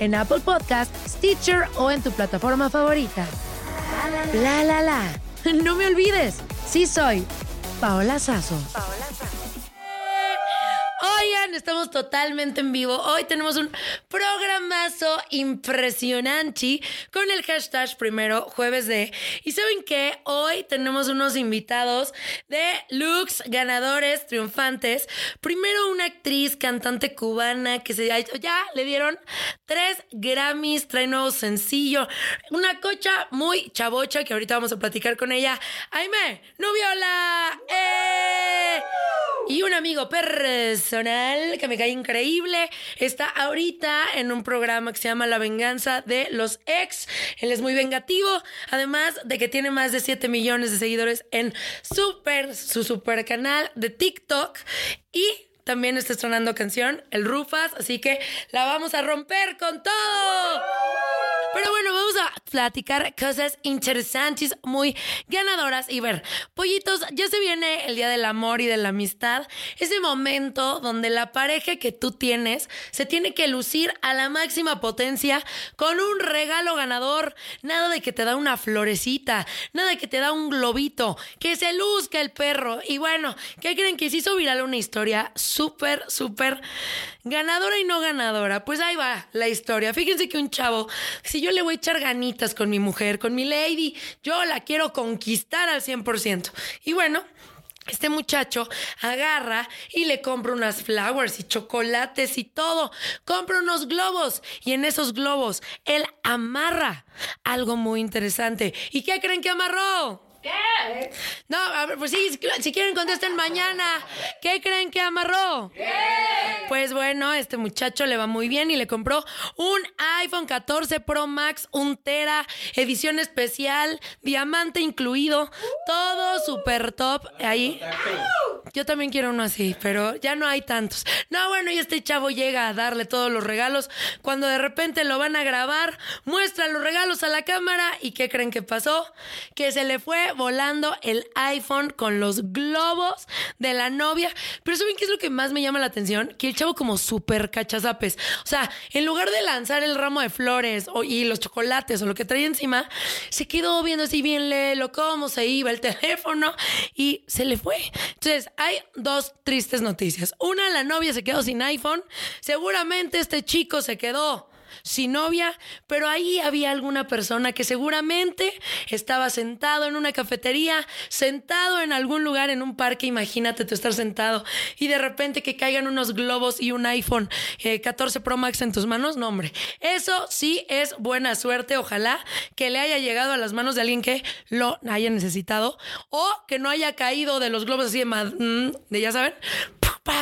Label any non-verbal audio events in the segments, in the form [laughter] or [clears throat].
en Apple Podcast, Stitcher o en tu plataforma favorita. La la la. [laughs] No me olvides, sí soy Paola Sazo. Estamos totalmente en vivo. Hoy tenemos un programazo impresionante con el hashtag primero jueves de. Y saben que hoy tenemos unos invitados de looks ganadores, triunfantes. Primero una actriz, cantante cubana que se ya le dieron tres Grammys, trae nuevo sencillo. Una cocha muy chavocha que ahorita vamos a platicar con ella. Aime, Nubiola. ¡Eh! Y un amigo personal que me cae increíble. Está ahorita en un programa que se llama La venganza de los ex. Él es muy vengativo. Además de que tiene más de 7 millones de seguidores en super, su super canal de TikTok. Y también está estrenando canción, el Rufas. Así que la vamos a romper con todo. Pero bueno, vamos a platicar cosas interesantes, muy ganadoras. Y ver, pollitos, ya se viene el Día del Amor y de la Amistad. Ese momento donde la pareja que tú tienes se tiene que lucir a la máxima potencia con un regalo ganador. Nada de que te da una florecita, nada de que te da un globito, que se luzca el perro. Y bueno, ¿qué creen que se hizo viral una historia súper, súper ganadora y no ganadora? Pues ahí va la historia. Fíjense que un chavo, si yo le voy a echar ganitas con mi mujer, con mi lady, yo la quiero conquistar al 100%. Y bueno, este muchacho agarra y le compra unas flowers y chocolates y todo. Compra unos globos y en esos globos él amarra algo muy interesante. ¿Y qué creen que amarró? ¿Qué? No, a ver, pues sí, si quieren contesten mañana. ¿Qué creen que amarró? ¿Qué? Pues bueno, este muchacho le va muy bien y le compró un iPhone 14 Pro Max, un Tera, edición especial, diamante incluido, todo super top ahí. Yo también quiero uno así, pero ya no hay tantos. No, bueno, y este chavo llega a darle todos los regalos. Cuando de repente lo van a grabar, muestra los regalos a la cámara y ¿qué creen que pasó? Que se le fue volando el iPhone con los globos de la novia. Pero ¿saben qué es lo que más me llama la atención? Que el chavo como súper cachazapes. O sea, en lugar de lanzar el ramo de flores y los chocolates o lo que traía encima, se quedó viendo así bien lelo cómo se iba el teléfono y se le fue. Entonces, hay dos tristes noticias. Una, la novia se quedó sin iPhone. Seguramente este chico se quedó sin novia, pero ahí había alguna persona que seguramente estaba sentado en una cafetería, sentado en algún lugar en un parque, imagínate tú estar sentado y de repente que caigan unos globos y un iPhone 14 eh, Pro Max en tus manos, no hombre, eso sí es buena suerte, ojalá que le haya llegado a las manos de alguien que lo haya necesitado o que no haya caído de los globos así de, mm, de ya saben,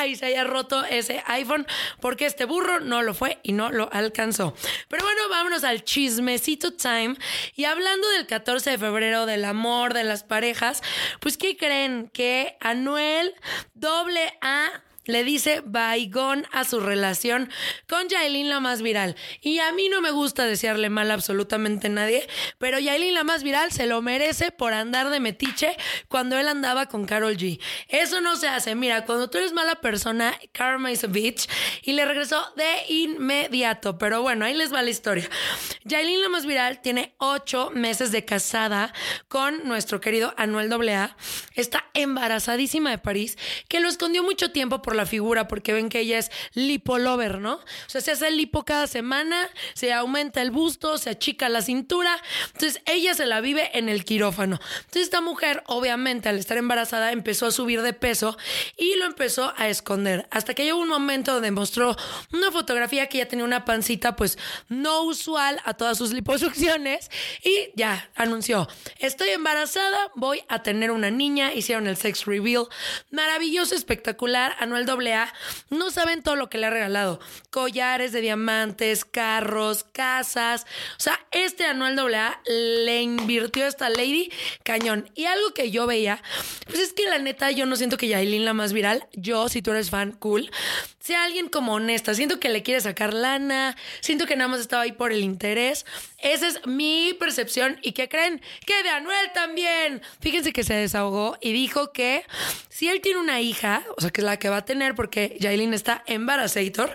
y se haya roto ese iPhone porque este burro no lo fue y no lo alcanzó. Pero bueno, vámonos al chismecito time. Y hablando del 14 de febrero, del amor, de las parejas, pues ¿qué creen? Que Anuel doble A le dice baigón a su relación con Yailin la más viral. Y a mí no me gusta desearle mal a absolutamente nadie, pero Yailin la más viral se lo merece por andar de metiche cuando él andaba con Carol G. Eso no se hace. Mira, cuando tú eres mala persona, karma is a bitch. Y le regresó de inmediato. Pero bueno, ahí les va la historia. Yailin la más viral tiene ocho meses de casada con nuestro querido Anuel AA. Está embarazadísima de París, que lo escondió mucho tiempo por la figura, porque ven que ella es lipolover, ¿no? O sea, se hace el lipo cada semana, se aumenta el busto, se achica la cintura. Entonces, ella se la vive en el quirófano. Entonces, esta mujer, obviamente, al estar embarazada, empezó a subir de peso y lo empezó a esconder. Hasta que llegó un momento donde mostró una fotografía que ella tenía una pancita, pues, no usual a todas sus liposucciones y ya anunció, estoy embarazada, voy a tener una niña, hicieron el sex reveal, maravilloso, espectacular, AA, no saben todo lo que le ha regalado. Collares de diamantes, carros, casas. O sea, este Anuel AA le invirtió a esta lady cañón. Y algo que yo veía, pues es que la neta yo no siento que Yailin la más viral, yo si tú eres fan, cool, sea alguien como honesta. Siento que le quiere sacar lana, siento que nada más estaba ahí por el interés. Esa es mi percepción. ¿Y qué creen? Que de Anuel también. Fíjense que se desahogó y dijo que si él tiene una hija, o sea, que es la que va a tener, porque Jailin está embarazator,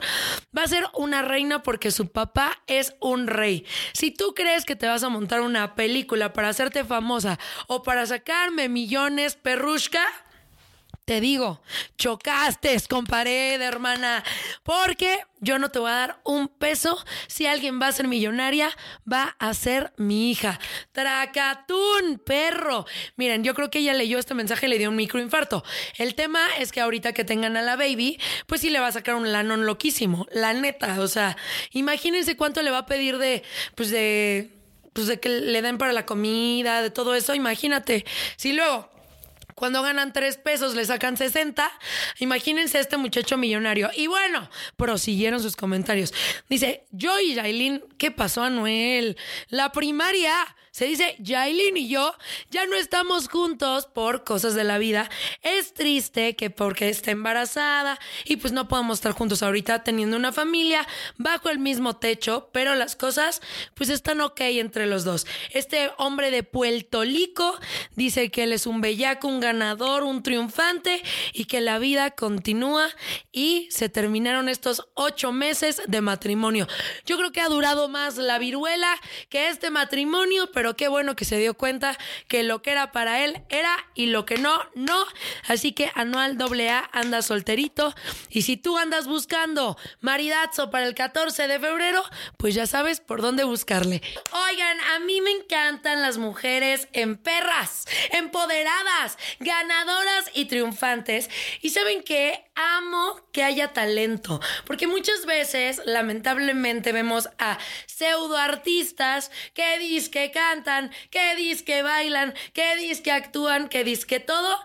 va a ser una reina porque su papá es un rey. Si tú crees que te vas a montar una película para hacerte famosa o para sacarme millones, perrushka, te digo, chocaste con pared, hermana, porque yo no te voy a dar un peso. Si alguien va a ser millonaria, va a ser mi hija. Tracatún, perro. Miren, yo creo que ella leyó este mensaje y le dio un microinfarto. El tema es que ahorita que tengan a la baby, pues sí le va a sacar un lanón loquísimo. La neta, o sea, imagínense cuánto le va a pedir de, pues de, pues de que le den para la comida, de todo eso. Imagínate. Si luego cuando ganan tres pesos le sacan 60. Imagínense este muchacho millonario. Y bueno, prosiguieron sus comentarios. Dice, yo y Jailin, ¿qué pasó, Anuel? La primaria se dice, Yailin y yo ya no estamos juntos por cosas de la vida. Es triste que porque está embarazada y pues no podemos estar juntos ahorita teniendo una familia bajo el mismo techo, pero las cosas pues están ok entre los dos. Este hombre de Puerto Rico dice que él es un bellaco, un ganador, un triunfante y que la vida continúa y se terminaron estos ocho meses de matrimonio. Yo creo que ha durado más la viruela que este matrimonio, pero qué bueno que se dio cuenta que lo que era para él era y lo que no, no. Así que Anual AA anda solterito. Y si tú andas buscando maridazo para el 14 de febrero, pues ya sabes por dónde buscarle. Oigan, a mí me encantan las mujeres en perras, empoderadas, ganadoras y triunfantes. Y saben que amo que haya talento, porque muchas veces, lamentablemente, vemos a pseudo artistas que dicen que cantan, que dicen que bailan, que dicen que actúan, que dicen que todo,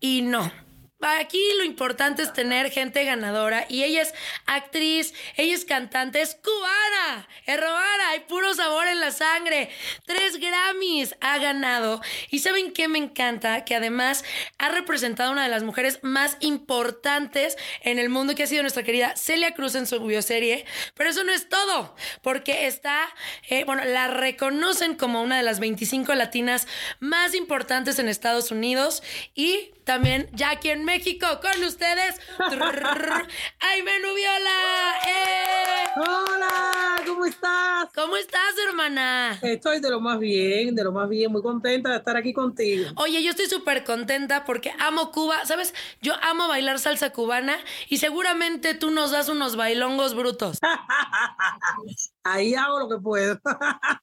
y no. Aquí lo importante es tener gente ganadora y ella es actriz, ella es cantante, es cubana, es robana, hay puro sabor en la sangre. Tres Grammys ha ganado y saben qué me encanta, que además ha representado una de las mujeres más importantes en el mundo que ha sido nuestra querida Celia Cruz en su bioserie. Pero eso no es todo, porque está, eh, bueno, la reconocen como una de las 25 latinas más importantes en Estados Unidos y también ya aquí en México con ustedes, [laughs] Aime Nubiola. ¡Eh! Hola, ¿cómo estás? ¿Cómo estás, hermana? Estoy de lo más bien, de lo más bien, muy contenta de estar aquí contigo. Oye, yo estoy súper contenta porque amo Cuba, ¿sabes? Yo amo bailar salsa cubana y seguramente tú nos das unos bailongos brutos. [laughs] Ahí hago lo que puedo. [laughs]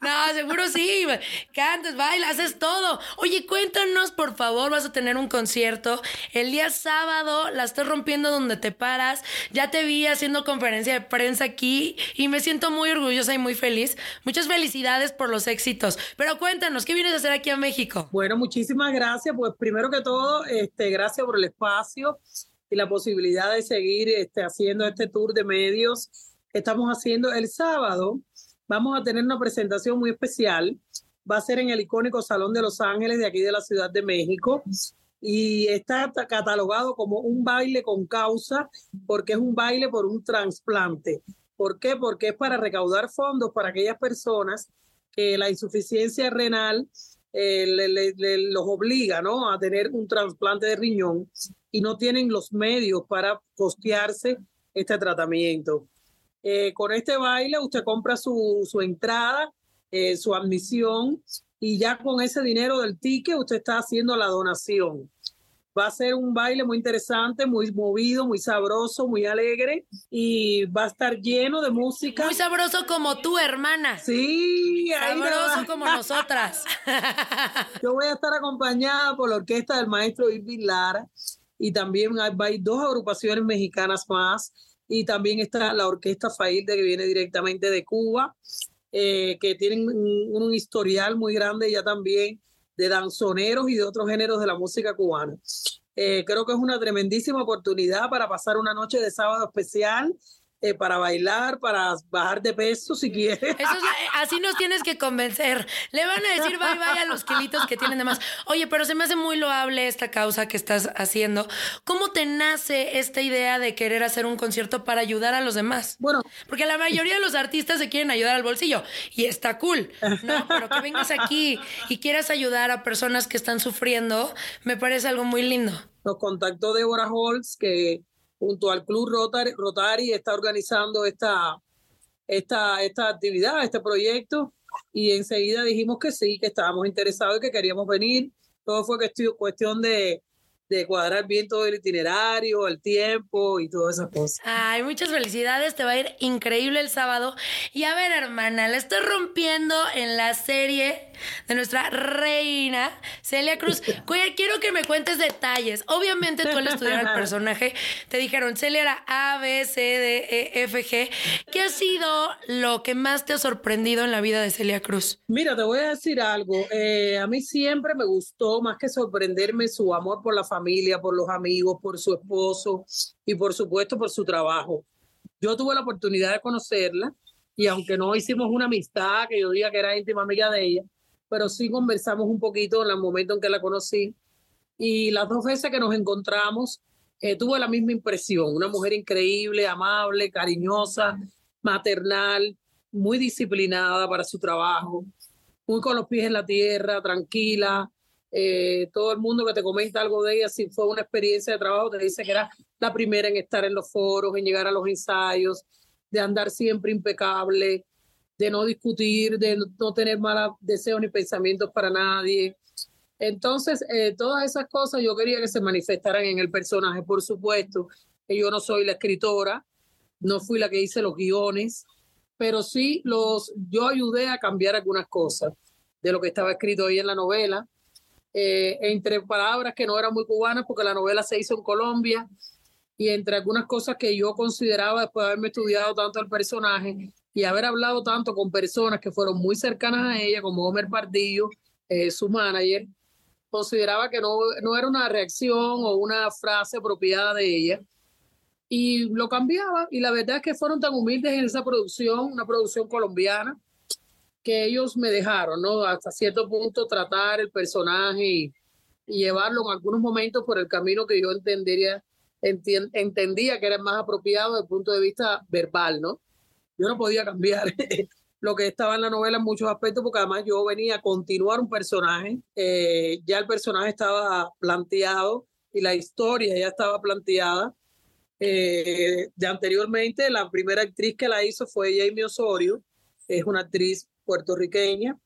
No, seguro sí. Cantas, bailas, haces todo. Oye, cuéntanos, por favor, vas a tener un concierto el día sábado, la estás rompiendo donde te paras. Ya te vi haciendo conferencia de prensa aquí y me siento muy orgullosa y muy feliz. Muchas felicidades por los éxitos. Pero cuéntanos, ¿qué vienes a hacer aquí a México? Bueno, muchísimas gracias. Pues primero que todo, este, gracias por el espacio y la posibilidad de seguir este, haciendo este tour de medios que estamos haciendo el sábado vamos a tener una presentación muy especial. Va a ser en el icónico Salón de Los Ángeles de aquí de la Ciudad de México y está catalogado como un baile con causa porque es un baile por un trasplante. ¿Por qué? Porque es para recaudar fondos para aquellas personas que la insuficiencia renal eh, los obliga ¿no? a tener un trasplante de riñón y no tienen los medios para costearse este tratamiento. Eh, con este baile usted compra su, su entrada, eh, su admisión y ya con ese dinero del ticket usted está haciendo la donación. Va a ser un baile muy interesante, muy movido, muy sabroso, muy alegre y va a estar lleno de música. Muy sabroso como tu hermana. Sí, sabroso como nosotras. [laughs] Yo voy a estar acompañada por la orquesta del maestro Irving Lara y también hay, hay dos agrupaciones mexicanas más y también está la Orquesta Failde que viene directamente de Cuba, eh, que tienen un, historial muy grande ya también de danzoneros y de otros géneros de la música cubana. Eh, creo que es una tremendísima oportunidad para pasar una noche de sábado especial eh, para bailar, para bajar de peso si quieres. Eso eh, así nos tienes que convencer. Le van a decir bye bye a los kilitos que tienen de más. Oye, pero se me hace muy loable esta causa que estás haciendo. ¿Cómo te nace esta idea de querer hacer un concierto para ayudar a los demás? Bueno, porque la mayoría de los artistas se quieren ayudar al bolsillo y está cool. No, pero que vengas aquí y quieras ayudar a personas que están sufriendo, me parece algo muy lindo. Nos contactó Deborah Holtz, que junto al Club Rotary, Rotary está organizando esta, esta, esta actividad, este proyecto, y enseguida dijimos que sí, que estábamos interesados y que queríamos venir. Todo fue cuestión de, de cuadrar bien todo el itinerario, el tiempo y todas esas cosas. Ay, muchas felicidades, te va a ir increíble el sábado. Y a ver, hermana, la estoy rompiendo en la serie de nuestra reina, Celia Cruz. [laughs] Quiero que me cuentes detalles. Obviamente tú al estudiar el [laughs] personaje te dijeron, Celia era A, B, C, D, E, F, G. ¿Qué ha sido lo que más te ha sorprendido en la vida de Celia Cruz? Mira, te voy a decir algo. Eh, a mí siempre me gustó, más que sorprenderme, su amor por la familia, por los amigos, por su esposo y por supuesto por su trabajo. Yo tuve la oportunidad de conocerla y aunque no hicimos una amistad que yo diga que era íntima amiga de ella, pero sí conversamos un poquito en el momento en que la conocí. Y las dos veces que nos encontramos, eh, tuve la misma impresión. Una mujer increíble, amable, cariñosa, maternal, muy disciplinada para su trabajo, muy con los pies en la tierra, tranquila. Eh, todo el mundo que te comenta algo de ella, si fue una experiencia de trabajo, te dice que era la primera en estar en los foros, en llegar a los ensayos, de andar siempre impecable, de no discutir, de no tener malos deseos ni pensamientos para nadie. Entonces, eh, todas esas cosas yo quería que se manifestaran en el personaje, por supuesto, que yo no soy la escritora, no fui la que hice los guiones, pero sí los, yo ayudé a cambiar algunas cosas de lo que estaba escrito ahí en la novela, eh, entre palabras que no eran muy cubanas, porque la novela se hizo en Colombia, y entre algunas cosas que yo consideraba después de haberme estudiado tanto el personaje, y haber hablado tanto con personas que fueron muy cercanas a ella, como Homer Pardillo, eh, su manager, consideraba que no, no era una reacción o una frase apropiada de ella. Y lo cambiaba. Y la verdad es que fueron tan humildes en esa producción, una producción colombiana, que ellos me dejaron, ¿no? Hasta cierto punto tratar el personaje y, llevarlo en algunos momentos por el camino que yo entendería, entendía que era más apropiado desde el punto de vista verbal, ¿no? Yo no podía cambiar [laughs] lo que estaba en la novela en muchos aspectos, porque además yo venía a continuar un personaje, eh, ya el personaje estaba planteado y la historia ya estaba planteada. Eh, de anteriormente, la primera actriz que la hizo fue Jamie Osorio, es una actriz puertorriqueña,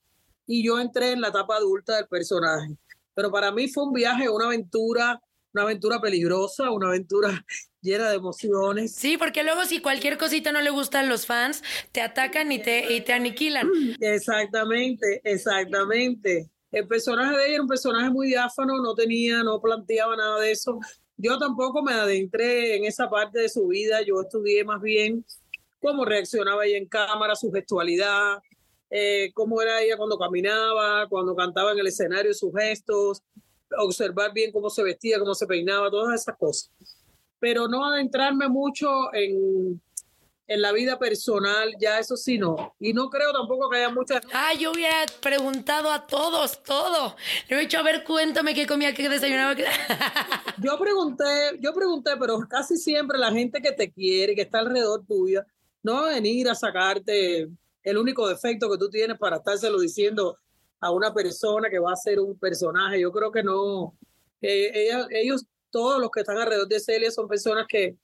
y yo entré en la etapa adulta del personaje. Pero para mí fue un viaje, una aventura, una aventura peligrosa, una aventura [laughs] llena de emociones. Sí, porque luego si cualquier cosita no le gusta a los fans, te atacan y te, y te aniquilan. [clears throat] Exactamente, exactamente. El personaje de ella era un personaje muy diáfano, no tenía, no planteaba nada de eso. Yo tampoco me adentré en esa parte de su vida, yo estudié más bien cómo reaccionaba ella en cámara, su gestualidad, eh, cómo era ella cuando caminaba, cuando cantaba en el escenario, sus gestos, observar bien cómo se vestía, cómo se peinaba, todas esas cosas. Pero no adentrarme mucho en, en la vida personal, ya eso sí no. Y no creo tampoco que haya muchas... Ah, yo hubiera preguntado a todos, todo. Le he dicho, a ver, cuéntame qué comía, qué desayunaba. Qué... [laughs] yo pregunté, yo pregunté, pero casi siempre la gente que te quiere, que está alrededor tuya, no va a venir a sacarte el único defecto que tú tienes para estárselo diciendo a una persona que va a ser un personaje. Yo creo que no. Eh, ellos, todos los que están alrededor de Celia, son personas que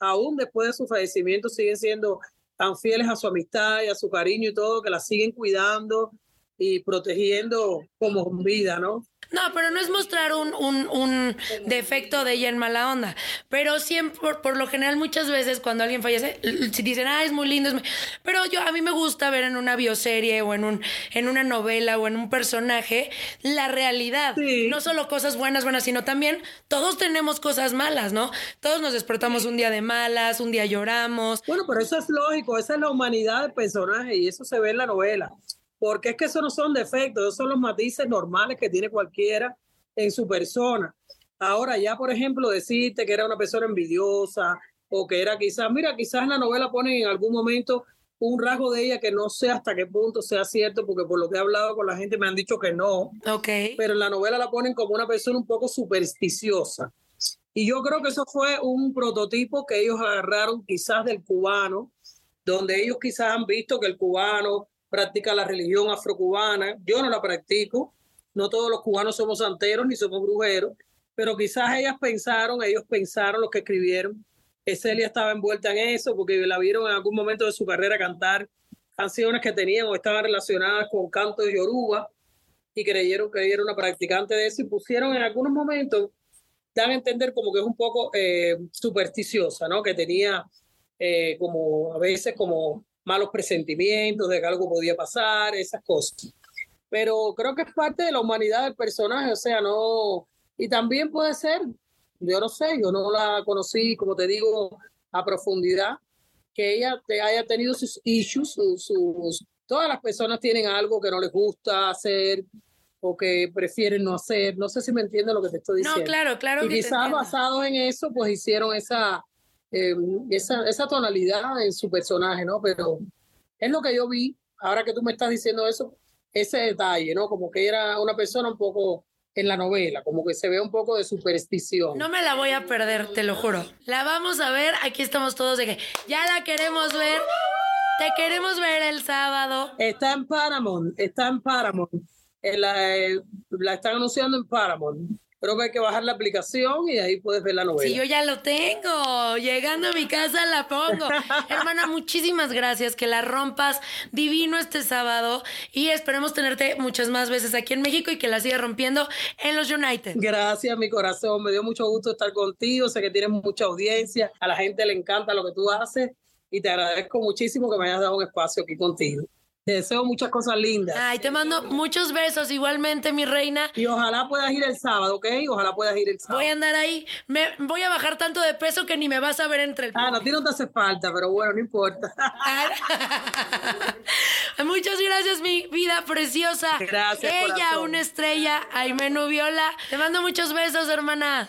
aún después de su fallecimiento siguen siendo tan fieles a su amistad y a su cariño y todo, que la siguen cuidando y protegiendo como vida, ¿no? No, pero no es mostrar un, un, un, defecto de ella en mala onda. Pero siempre, por, lo general, muchas veces cuando alguien fallece, si dicen, ah, es muy lindo. Es muy... Pero yo, a mí me gusta ver en una bioserie o en, un, en una novela o en un personaje la realidad. No solo cosas buenas, buenas, sino también todos tenemos cosas malas, ¿no? Todos nos despertamos un día de malas, un día lloramos. Bueno, pero eso es lógico, esa es la humanidad del personaje y eso se ve en la novela porque es que eso no son defectos, esos son los matices normales que tiene cualquiera en su persona. Ahora ya, por ejemplo, decirte que era una persona envidiosa o que era quizás, mira, quizás en la novela ponen en algún momento un rasgo de ella que no sé hasta qué punto sea cierto, porque por lo que he hablado con la gente me han dicho que no. Ok. Pero en la novela la ponen como una persona un poco supersticiosa. Y yo creo que eso fue un prototipo que ellos agarraron quizás del cubano, donde ellos quizás han visto que el cubano practica la religión afrocubana. Yo no la practico. No todos los cubanos somos santeros ni somos brujeros, pero quizás ellas pensaron, ellos pensaron, los que escribieron, que Celia estaba envuelta en eso porque la vieron en algún momento de su carrera cantar canciones que tenían o estaban relacionadas con canto de Yoruba y creyeron que ella era una practicante de eso y pusieron en algunos momentos, dan a entender como que es un poco eh, supersticiosa, ¿no? Que tenía eh, como a veces como malos presentimientos de que algo podía pasar, esas cosas. Pero creo que es parte de la humanidad del personaje, o sea, no... Y también puede ser, yo no sé, yo no la conocí, como te digo, a profundidad, que ella te haya tenido sus issues, sus, Todas las personas tienen algo que no les gusta hacer o que prefieren no hacer. No sé si me entiende lo que te estoy diciendo. No, claro, claro. Y quizás basado en eso, pues hicieron esa, eh, esa, esa tonalidad en su personaje, ¿no? Pero es lo que yo vi, ahora que tú me estás diciendo eso, ese detalle, ¿no? Como que era una persona un poco en la novela, como que se ve un poco de superstición. No me la voy a perder, te lo juro. La vamos a ver, aquí estamos todos de que ya la queremos ver. Te queremos ver el sábado. Está en Paramount, está en Paramount. La, eh, la están anunciando en Paramount. Creo que hay que bajar la aplicación y ahí puedes ver la novela. Sí, yo ya lo tengo. Llegando a mi casa la pongo. [laughs] Hermana, muchísimas gracias. Que la rompas divino este sábado y esperemos tenerte muchas más veces aquí en México y que la siga rompiendo en los United. Gracias, mi corazón. Me dio mucho gusto estar contigo. Sé que tienes mucha audiencia. A la gente le encanta lo que tú haces y te agradezco muchísimo que me hayas dado un espacio aquí contigo. Te deseo muchas cosas lindas. Ay, te mando muchos besos igualmente, mi reina. Y ojalá puedas ir el sábado, ¿ok? Ojalá puedas ir el sábado. Voy a andar ahí. Me, voy a bajar tanto de peso que ni me vas a ver entre el... Ah, no, a ti no te hace falta, pero bueno, no importa. [laughs] Muchas gracias, mi vida preciosa. Gracias, Ella, una estrella, Aime Viola. Te mando muchos besos, hermana.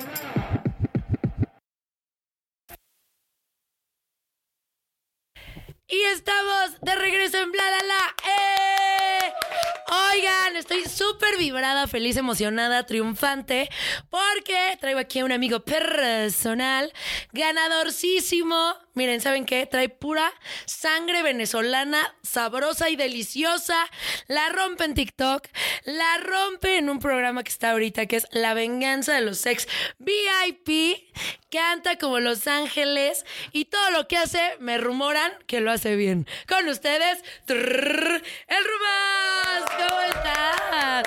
Y estamos de regreso en Bla La La. ¡Eh! Oigan, estoy súper vibrada, feliz, emocionada, triunfante, porque traigo aquí a un amigo personal, ganadorcísimo. Miren, ¿saben qué? Trae pura sangre venezolana, sabrosa y deliciosa. La rompe en TikTok, la rompe en un programa que está ahorita, que es La Venganza de los Sex VIP. Canta como Los Ángeles y todo lo que hace, me rumoran que lo hace bien. Con ustedes, trrr, el Rumas. ¿Cómo estás?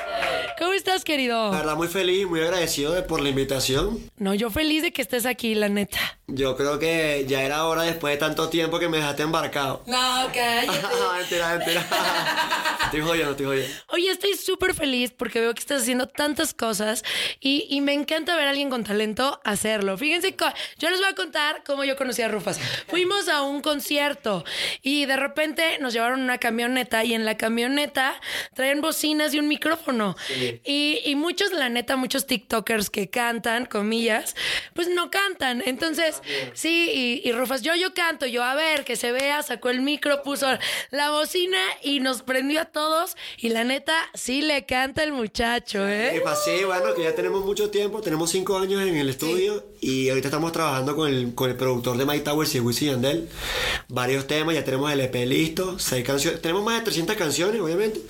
¿Cómo estás, querido? La verdad, muy feliz, muy agradecido de- por la invitación. No, yo feliz de que estés aquí, la neta. Yo creo que ya era hora después de tanto tiempo que me dejaste embarcado. No, cállate. [laughs] mentira, mentira. [laughs] estoy jodiendo, estoy jodiendo. Oye, estoy súper feliz porque veo que estás haciendo tantas cosas y, y me encanta ver a alguien con talento hacerlo. Fíjense, yo les voy a contar cómo yo conocí a Rufas. Fuimos a un concierto y de repente nos llevaron una camioneta y en la camioneta traen bocinas y un micrófono. Y, y muchos, la neta, muchos TikTokers que cantan, comillas, pues no cantan. Entonces, sí, y, y Rufas, yo, yo canto, yo, a ver, que se vea, sacó el micro, puso la bocina y nos prendió a todos. Y la neta, sí le canta el muchacho, Eh, pasé, bueno, que ya tenemos mucho tiempo, tenemos cinco años en el estudio y ahorita estamos trabajando con el, con el productor de My Towers y Wisin y Yandel. Varios temas, ya tenemos el EP listo, seis canciones, tenemos más de 300 canciones, obviamente,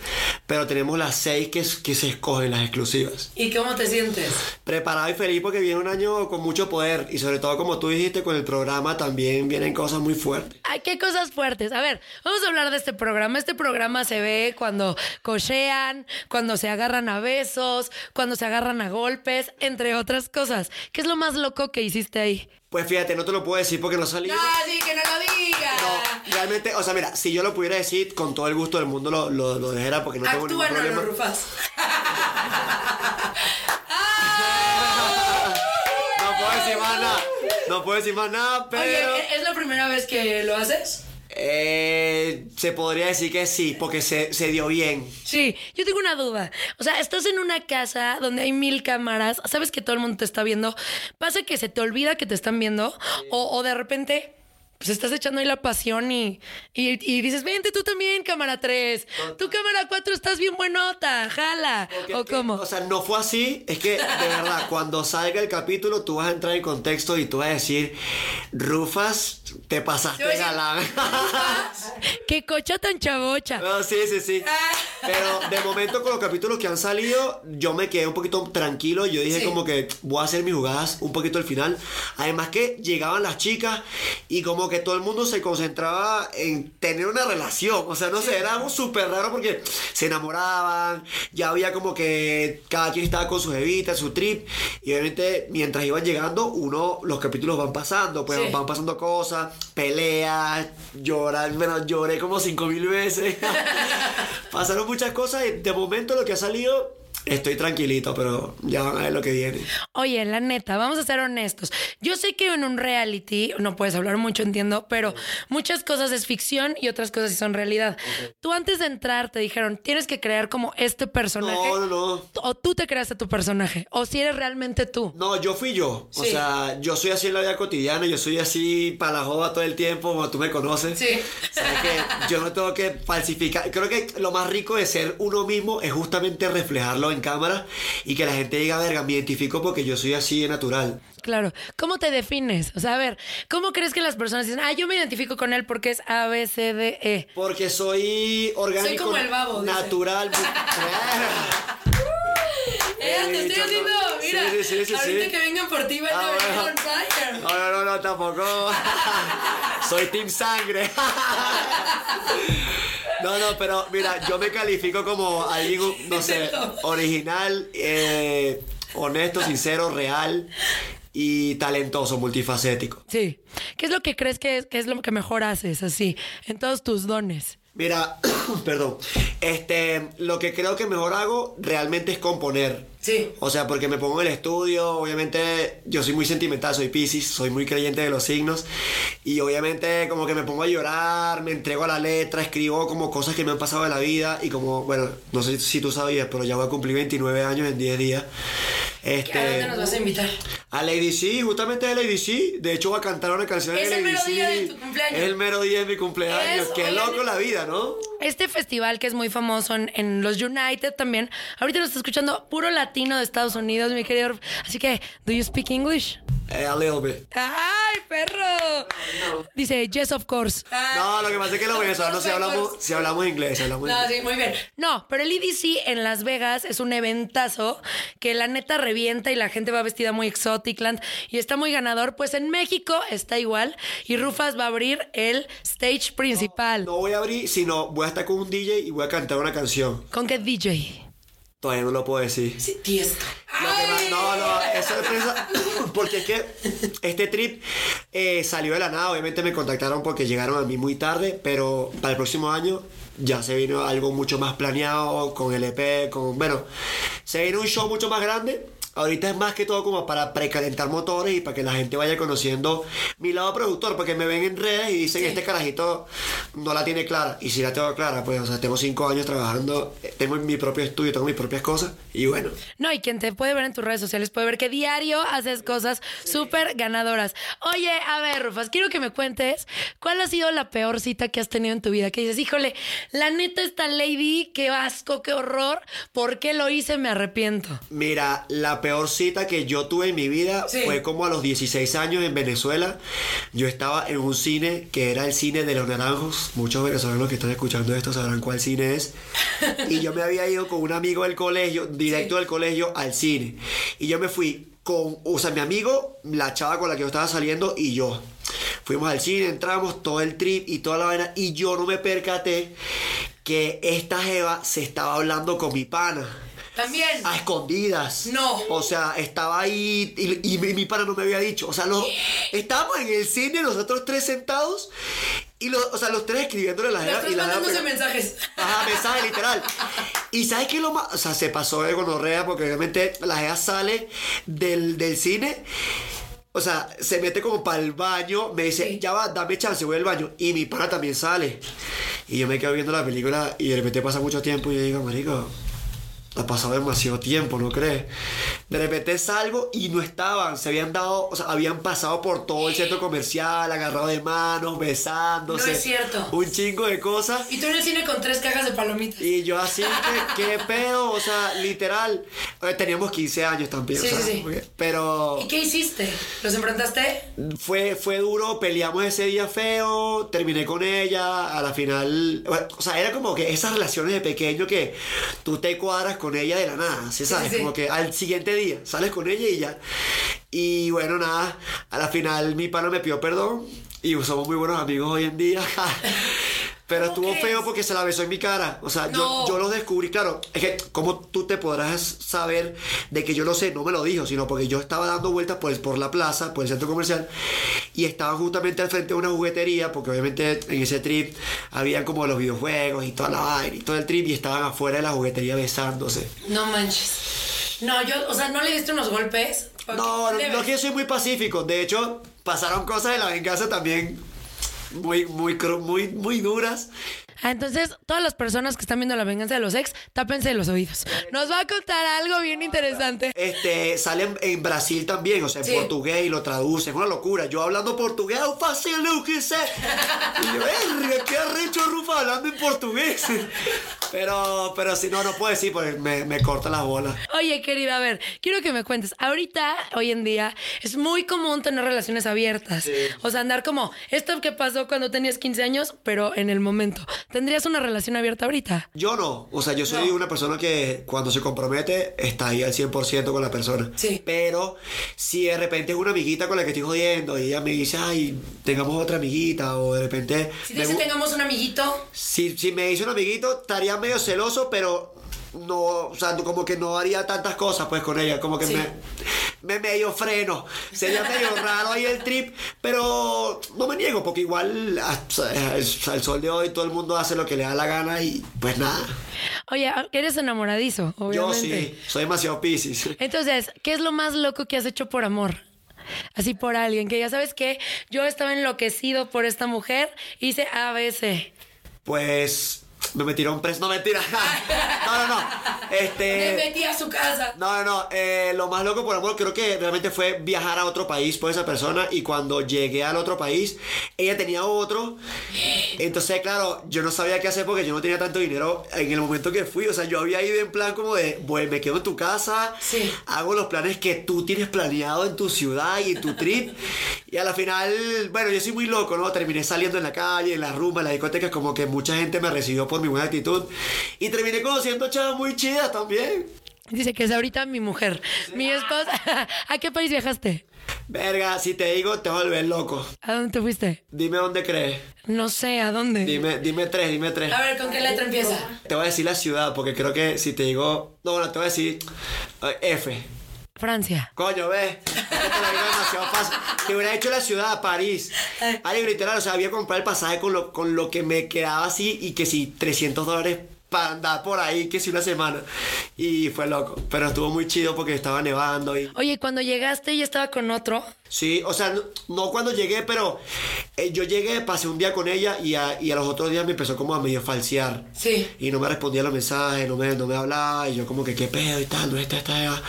pero tenemos las seis que, que se escogen, las exclusivas. ¿Y cómo te sientes? Preparado y feliz porque viene un año con mucho poder y sobre todo como tú dijiste con el programa también vienen cosas muy fuertes. Ay, qué cosas fuertes. A ver, vamos a hablar de este programa. Este programa se ve cuando cochean, cuando se agarran a besos, cuando se agarran a golpes, entre otras cosas. ¿Qué es lo más loco que hiciste ahí? Pues fíjate, no te lo puedo decir porque no salí. sí, que no lo digas. No, realmente, o sea, mira, si yo lo pudiera decir con todo el gusto del mundo lo, lo, lo dijera porque no tengo ningún problema. Rufas. [laughs] [laughs] No puedo decir más nada. No puedo decir más nada, pero Oye, ¿es la primera vez que lo haces? eh, se podría decir que sí, porque se, se dio bien. Sí, yo tengo una duda. O sea, estás en una casa donde hay mil cámaras, sabes que todo el mundo te está viendo. ¿Pasa que se te olvida que te están viendo? O, o de repente, pues estás echando ahí la pasión y, y, y dices, vente tú también, cámara 3. Tu cámara 4 estás bien buenota, jala. Porque ¿O que, cómo? O sea, no fue así. Es que, de verdad, [laughs] cuando salga el capítulo, tú vas a entrar en contexto y tú vas a decir, Rufas, te pasaste galán. Qué cocha tan chavocha. No, sí, sí, sí. Pero de momento con los capítulos que han salido, yo me quedé un poquito tranquilo. Yo dije Sí. como que voy a hacer mis jugadas un poquito al final. Además que llegaban las chicas y como que todo el mundo se concentraba en tener una relación. O sea, no sé, era algo súper raro porque se enamoraban. Ya había como que cada quien estaba con su jevita, su trip. Y obviamente mientras iban llegando, uno, los capítulos van pasando. Pues Sí. van pasando cosas, peleas, llorar. Bueno, lloré como cinco mil veces. [laughs] Pasaron muchas cosas y de momento lo que ha salido, estoy tranquilito, pero ya van a ver lo que viene. Oye, la neta, vamos a ser honestos. Yo sé que en un reality no puedes hablar mucho, entiendo, pero muchas cosas es ficción y otras cosas sí son realidad. Tú antes de entrar te dijeron, tienes que crear como este personaje. No, no, no. O tú te creaste tu personaje, o si eres realmente tú. No, yo fui yo. O sea, yo soy así en la vida cotidiana, yo soy así para la joda todo el tiempo, como tú me conoces. Sí. Sabes que yo no tengo que falsificar. Creo que lo más rico de ser uno mismo es justamente reflejarlo en cámara y que la gente diga, verga, me identifico porque yo soy así de natural. Claro. ¿Cómo te defines? O sea, a ver, ¿cómo crees que las personas dicen, ah, yo me identifico con él porque es A, B, C, D, E? Porque soy orgánico, como el babo, natural. [laughs] Eh, te estoy haciendo, mira, Sí, sí, sí, sí, ahorita sí. que vengan por ti van Ah, a venir bueno. on fire. No, no, no, no, tampoco. [laughs] Soy Team Sangre. No, no, pero mira, yo me califico como alguien, no sé, original, eh, honesto, sincero, real y talentoso, multifacético. Sí. ¿Qué es lo que crees que es, que es lo que mejor haces así, en todos tus dones? Mira, [coughs] perdón, este, lo que creo que mejor hago realmente es componer. Sí. O sea, porque me pongo en el estudio, obviamente yo soy muy sentimental, soy Pisces, soy muy creyente de los signos y obviamente como que me pongo a llorar, me entrego a la letra, escribo como cosas que me han pasado de la vida y como, bueno, no sé si tú sabías, pero ya voy a cumplir 29 años en 10 días. Este, ¿A dónde nos vas a invitar? a Lady C, justamente de Lady C. De hecho, voy a cantar una canción Es de el Lady mero C. día de tu cumpleaños. Es el mero día de mi cumpleaños. Eso, Qué oigan. loco la vida, ¿no? Este festival que es muy famoso en, en los United también, ahorita nos está escuchando puro latino de Estados Unidos, mi querido. Así que, ¿do you speak English? Eh, a little bit. ¡Ay, perro! Dice, yes, of course. No, lo que pasa es que los venezolanos si hablamos, si hablamos inglés, hablamos No, inglés. sí, muy bien. No, pero el EDC en Las Vegas es un eventazo que la neta revienta y la gente va vestida muy exoticland y está muy ganador. Pues en México está igual y Rufas va a abrir el stage principal. No voy a abrir, sino voy a estar con un DJ y voy a cantar una canción. ¿Con qué DJ? Todavía no lo puedo decir. Sí, Tiesto. Lo que más- no, no, es sorpresa. [laughs] Porque es que este trip eh, salió de la nada. Obviamente me contactaron porque llegaron a mí muy tarde, pero para el próximo año ya se vino algo mucho más planeado con el EP, con. Bueno, se vino un show mucho más grande. Ahorita es más que todo como para precalentar motores y para que la gente vaya conociendo mi lado productor, porque me ven en redes y dicen, este carajito no la tiene clara. Y si la tengo clara, pues, o sea, tengo cinco años trabajando, eh, tengo mi propio estudio, tengo mis propias cosas, y bueno. No, y quien te puede ver en tus redes sociales puede ver que diario haces cosas súper ganadoras. Oye, a ver, Rufas, quiero que me cuentes cuál ha sido la peor cita que has tenido en tu vida. Que dices, híjole, la neta esta lady, qué asco, qué horror, ¿por qué lo hice? Me arrepiento. Mira, la peor cita que yo tuve en mi vida Sí. fue como a los 16 años en Venezuela. Yo estaba en un cine que era el cine de los naranjos. Muchos venezolanos que están escuchando esto sabrán cuál cine es. [laughs] Y yo me había ido con un amigo del colegio, directo del colegio, al cine. Y yo me fui con, o sea, mi amigo, la chava con la que yo estaba saliendo y yo. Fuimos al cine, entramos, todo el trip y toda la vaina. Y yo no me percaté que esta jeva se estaba hablando con mi pana. También. A escondidas. No. O sea, estaba ahí y, y mi, mi pana no me había dicho. O sea, los, estábamos en el cine, nosotros tres sentados. Y los, o sea, los tres escribiéndole a la jeva y la jeva pega- mensajes. Ajá, mensaje literal. Y ¿sabes qué es lo más? O sea, se pasó de gonorrea porque obviamente la jeva sale del, del cine. O sea, se mete como para el baño, me dice, ya va, dame chance, voy al baño. Y mi pana también sale. Y yo me quedo viendo la película y de repente pasa mucho tiempo y yo digo, marico, ha pasado demasiado tiempo, ¿no crees? De repente salgo y no estaban, se habían dado, o sea, habían pasado por todo el centro comercial, agarrado de manos, besándose. No es cierto. Un chingo de cosas. Y tú en el cine con tres cajas de palomitas. Y yo así, que, [laughs] ¿qué pedo? O sea, literal. eh, Teníamos 15 años también. Sí, o sea, sí, sí. Pero ¿Y qué hiciste? ¿Los enfrentaste? fue, fue duro, peleamos ese día feo, terminé con ella, a la final, bueno, o sea, era como que esas relaciones de pequeño que tú te cuadras con ella de la nada, ¿sí sabes? sí, sí. Como que al siguiente día sales con ella y ya. Y bueno, nada, a la final mi pana me pidió perdón y somos muy buenos amigos hoy en día. [laughs] Pero ¿Cómo estuvo feo porque se la besó en mi cara. O sea, No. yo, yo lo descubrí, claro. Es que, ¿cómo tú te podrás saber de que yo lo sé? No me lo dijo, sino porque yo estaba dando vueltas por, por la plaza, por el centro comercial, y estaba justamente al frente de una juguetería, porque obviamente en ese trip habían como los videojuegos y toda la vaina y todo el trip, y estaban afuera de la juguetería besándose. No manches. No, yo, o sea, ¿no le diste unos golpes? No, no, no es que yo soy muy pacífico. De hecho, pasaron cosas de la venganza también muy, muy, muy, muy duras. Ah, entonces, todas las personas que están viendo la venganza de los ex, tápense los oídos. Nos va a contar algo bien interesante. Este, sale en, en Brasil también, o sea, en Sí. portugués y lo traduce, es una locura. Yo hablando portugués, "Eu fácil lo que sé. Y yo, qué arrecho Rufa hablando en portugués. Pero, pero si no, no puedo decir porque me, me corta la bola. Oye, querida, a ver, quiero que me cuentes. Ahorita, hoy en día, es muy común tener relaciones abiertas. O sea, andar como esto que pasó cuando tenías 15 años, pero en el momento. ¿Tendrías una relación abierta ahorita? Yo no, o sea, yo soy una persona que cuando se compromete está ahí al 100% con la persona. Sí. Pero si de repente es una amiguita con la que estoy jodiendo y ella me dice, ay, tengamos otra amiguita, o de repente. me gu- tengamos un amiguito. si, si me dice un amiguito, estaría medio celoso, pero no, o sea, como que no haría tantas cosas pues con ella, como que me, me medio freno. Sería medio raro ahí el trip, pero no me niego, porque igual al al sol de hoy todo el mundo hace lo que le da la gana y pues nada. Oye, eres enamoradizo, Yo obviamente. sí, soy demasiado piscis. Entonces, ¿qué es lo más loco que has hecho por amor? Así por alguien, que ya sabes que yo estaba enloquecido por esta mujer, hice ABC. Pues me metieron preso, no mentira. [laughs] No, no, no. Este. a su casa. No, no, no. eh, lo más loco por amor creo que realmente fue viajar a otro país por esa persona y cuando llegué al otro país, ella tenía otro. Entonces, claro, yo no sabía qué hacer porque yo no tenía tanto dinero en el momento que fui. O sea, yo había ido en plan como de, bueno, me quedo en tu casa, Sí. hago los planes que tú tienes planeado en tu ciudad y en tu trip. Y a la final, bueno, yo soy muy loco, ¿no? Terminé saliendo en la calle, en la rumba, en las discotecas, como que mucha gente me recibió por mi buena actitud. Y terminé conociendo chavas muy chidas también. Dice que es ahorita mi mujer. Mi esposa. [laughs] ¿A qué país viajaste? Verga, si te digo, te a volver loco. ¿A dónde te fuiste? Dime dónde crees. No sé, ¿a dónde? Dime, dime tres, dime tres. ver, ¿con qué letra empieza? Te voy a decir la ciudad, porque creo que si te digo. No, bueno, te voy a decir. eh, F. Francia. Coño, digo demasiado fácil. Te hubiera hecho la ciudad, París. Ay, literal, o sea, había comprado el pasaje con lo, con lo que me quedaba así y que si 300 dólares para andar por ahí, que si una semana. Y fue loco. Pero estuvo muy chido porque estaba nevando y. Oye, cuando llegaste ya estaba con otro. Sí, o sea, no, no cuando llegué, pero eh, yo llegué, pasé un día con ella y a, y a los otros días me empezó como a medio falsear. Sí. Y no me respondía los mensajes, no me, no me hablaba, y yo como que qué pedo y tal, no está, está,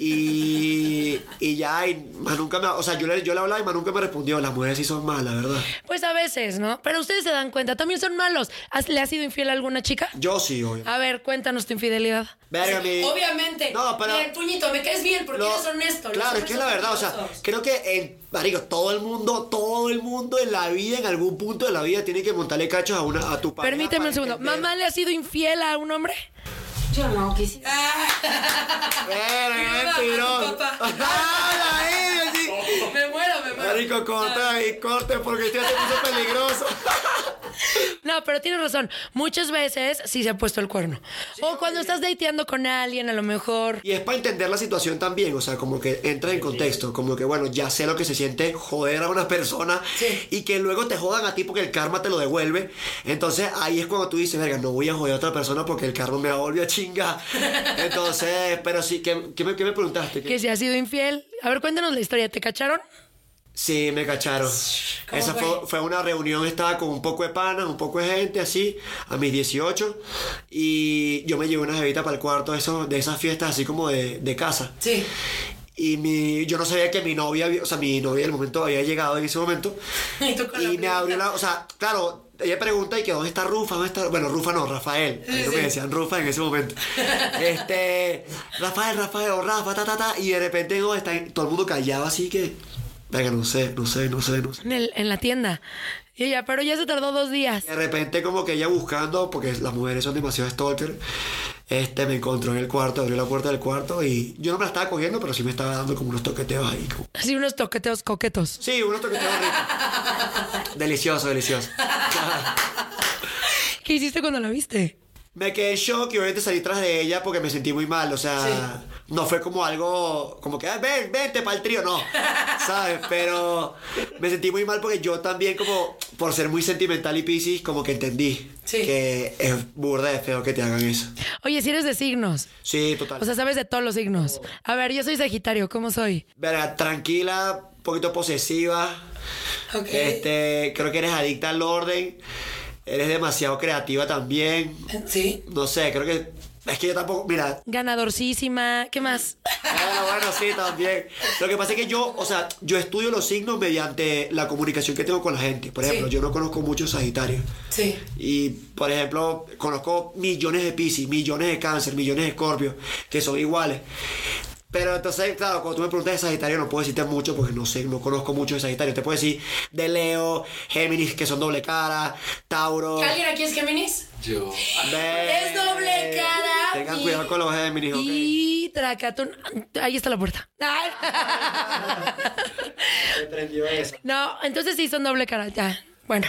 Y, y ya, y más nunca me, o sea, yo le, yo le hablaba y más nunca me respondió. Las mujeres sí son malas, ¿verdad? Pues a veces, ¿no? Pero ustedes se dan cuenta, también son malos. ¿Has- ¿Le has sido infiel a alguna chica? Yo sí, obvio. A ver, cuéntanos tu infidelidad. Verga, mi- Obviamente. No, pero. Bien, puñito, me caes bien porque Lo- eres honesto. Los Claro, es hombres que es la son verdad, o sea, mentirosos. creo que en, marico, todo el mundo, todo el mundo en la vida, en algún punto de la vida, tiene que montarle cachos a una, a tu pareja. Permíteme para un segundo. entender. ¿Mamá le ha sido infiel a un hombre? Yo no quisiera. [laughs] Mi mentiroso. [laughs] ¡Ah, la! [laughs] Me muero, me muero. Marico, corta ahí, corte, porque esto ya se puso peligroso. [laughs] No, pero tienes razón. Muchas veces sí se ha puesto el cuerno. o cuando estás dateando con alguien, a lo mejor. Y es para entender la situación también, o sea, como que entra en contexto, como que bueno, ya sé lo que se siente joder a una persona y que luego te jodan a ti porque el karma te lo devuelve. Entonces ahí es cuando tú dices, verga, no voy a joder a otra persona porque el karma me va a chingar. [laughs] Entonces, pero sí, ¿qué, qué me, qué me preguntaste? ¿Qué- Que si ha sido infiel. A ver, cuéntanos la historia. ¿Te cacharon? Sí, me cacharon. ¿Cómo Esa fue? fue? una reunión, estaba con un poco de panas, un poco de gente así, a mis 18. Y yo me llevé una jevita para el cuarto de, esos- de esas fiestas así como de, de casa. Sí. Y mi, yo no sabía que mi novia, había- o sea, mi novia del momento había llegado en ese momento. [laughs] Y me abrió la, o sea, claro, ella pregunta y que dónde está Rufa, dónde está, bueno, Rufa no, Rafael. Mí no me decían Rufa en ese momento. [laughs] Este, Rafael, Rafael, o Rafa, ta, ta, ta. Y de repente no, está todo el mundo callado así que, venga, no sé, no sé, no sé, no sé. En, el- en la tienda. Y ella, pero ya se tardó dos días. De repente como que ella buscando, porque las mujeres son demasiado stalker, este me encontró en el cuarto, abrió la puerta del cuarto y yo no me la estaba cogiendo, pero sí me estaba dando como unos toqueteos ahí. como- Así unos toqueteos coquetos. Sí, unos toqueteos ricos. [laughs] delicioso, delicioso. ¿Qué hiciste cuando la viste? Me quedé en shock y obviamente salí tras de ella porque me sentí muy mal, o sea, no fue como algo, como que, "Ay, ven, vente para el trío, no, [laughs] ¿sabes? Pero me sentí muy mal porque yo también como, por ser muy sentimental y piscis, como que entendí Sí. que es burda de feo que te hagan eso. Oye, si eres de signos. Sí, total. O sea, sabes de todos los signos. A ver, yo soy Sagitario, ¿cómo soy? Verga, tranquila, un poquito posesiva. Ok. Este, creo que eres adicta al orden. Eres demasiado creativa también. Sí. No sé, creo que. Es que yo tampoco. Mira, Ganadorcísima. ¿Qué más? Bueno, bueno, sí, también. Lo que pasa es que yo, o sea, yo estudio los signos mediante la comunicación que tengo con la gente. Por ejemplo, Sí. yo no conozco muchos Sagitarios. Sí. Y, por ejemplo, conozco millones de Pisces, millones de Cáncer, millones de Escorpio, que son iguales. Pero entonces, claro, cuando tú me preguntas de Sagitario, no puedo decirte mucho porque no sé, no conozco mucho de Sagitario. Te puedo decir de Leo, Géminis, que son doble cara, Tauro. ¿Alguien aquí es Géminis? Yo. Ve- Es doble cara. Tengan y- cuidado con los Géminis, ok. Y Tracatón. Ahí está la puerta. Me [laughs] prendió eso. No, entonces sí son doble cara. Ya. Bueno.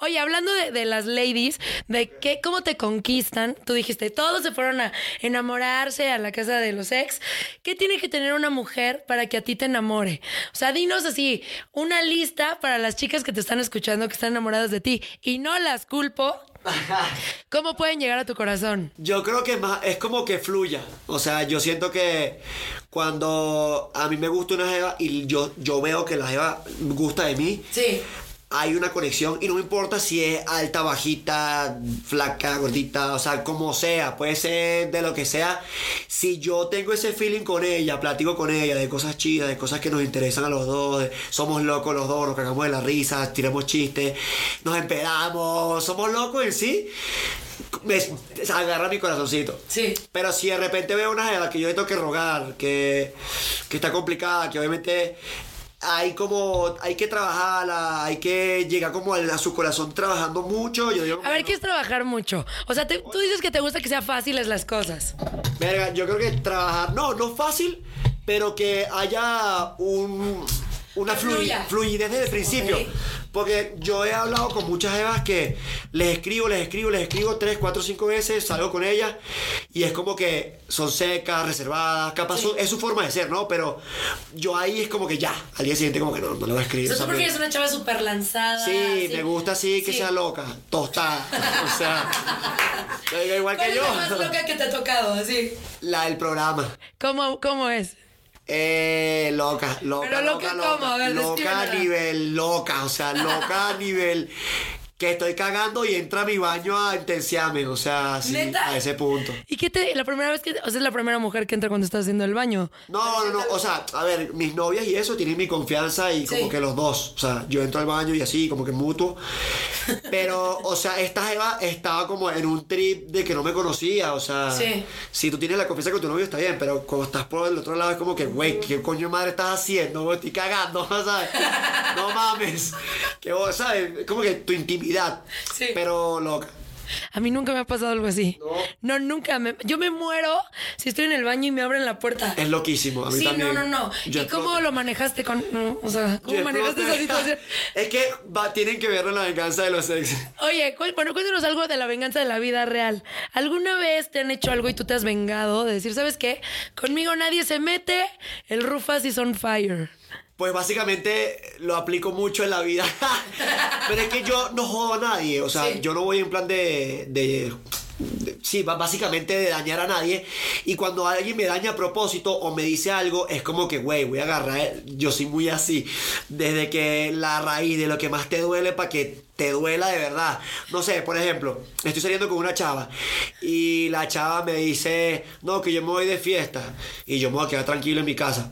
Oye, hablando de, de las ladies, de qué, cómo te conquistan, tú dijiste, todos se fueron a enamorarse a la casa de los ex. ¿Qué tiene que tener una mujer para que a ti te enamore? O sea, dinos así, una lista para las chicas que te están escuchando, que están enamoradas de ti, y no las culpo. [laughs] ¿Cómo pueden llegar a tu corazón? Yo creo que más es como que fluya. O sea, yo siento que cuando a mí me gusta una jeva y yo, yo veo que la jeva gusta de mí, Sí. Hay una conexión y no me importa si es alta, bajita, flaca, gordita, o sea, como sea, puede ser de lo que sea. Si yo tengo ese feeling con ella, platico con ella de cosas chidas, de cosas que nos interesan a los dos, de- somos locos los dos, nos cagamos de la risa, tiramos chistes, nos empedamos, somos locos en sí, me agarra mi corazoncito. Sí. Pero si de repente veo una jeva que yo le tengo que rogar, que, que está complicada, que obviamente hay como, hay que trabajarla, hay que llegar como a, su corazón trabajando mucho. Yo digo, A ver, ¿quieres trabajar mucho? O sea, te- tú dices que te gusta que sean fáciles las cosas. verga, yo creo que trabajar, no, no fácil, pero que haya un, una Que flui- fluya. fluidez desde el principio. Ok. Porque yo he hablado con muchas evas que les escribo, les escribo, les escribo tres, cuatro, cinco veces, salgo con ellas y es como que son secas, reservadas, capaz su- es su forma de ser, ¿no? Pero yo ahí es como que ya, al día siguiente como que no, no le voy a escribir. tú o sea, me- prefieres una chava súper lanzada. Sí, así. me gusta así, que Sí. sea loca, tostada. O sea, [laughs] igual ¿Cuál que es yo. la más loca que te ha tocado? Así. La del programa. ¿Cómo, cómo es? Eh, loca, loca, Pero loca, loca, ¿cómo? A ver, loca a nivel loca, o sea, loca a [laughs] nivel que estoy cagando y entra a mi baño a intensiarme, o sea, así, ¿Neta? a ese punto. ¿Y qué te, la primera vez que, o sea, es la primera mujer que entra cuando estás haciendo el baño? No, no, no, o sea, a ver, mis novias y eso tienen mi confianza y como Sí. que los dos, o sea, yo entro al baño y así, como que mutuo. Pero, o sea, esta jeva estaba como en un trip de que no me conocía, o sea, Sí. si tú tienes la confianza con tu novio está bien, pero cuando estás por el otro lado es como que, güey, ¿qué coño de madre estás haciendo? Estoy cagando, [laughs] ¿sabes? No mames. Que vos, ¿sabes? Como que tu intimidad, Sí. pero loca. A mí nunca me ha pasado algo así. No, nunca. Me, yo me muero si estoy en el baño y me abren la puerta. Es loquísimo, a mí sí, también. no, no, no. Yo ¿Y cómo lo manejaste con.? no, o sea, ¿cómo Yo manejaste esa situación? [laughs] Es que va- tienen que verlo en la venganza de los ex. Oye, cu- bueno, cuéntanos algo de la venganza de la vida real. ¿Alguna vez te han hecho algo y tú te has vengado de decir, ¿sabes qué? Conmigo nadie se mete, el Rufas is on fire. Pues básicamente lo aplico mucho en la vida. [laughs] Pero es que yo no jodo a nadie. O sea, Sí. yo no voy en plan de, de- de- Sí, básicamente de dañar a nadie. Y cuando alguien me daña a propósito o me dice algo, es como que, güey, voy a agarrar. Yo soy muy así. Desde que la raíz de lo que más te duele para que te duela de verdad. No sé, por ejemplo, estoy saliendo con una chava y la chava me dice, no, que yo me voy de fiesta y yo me voy a quedar tranquilo en mi casa.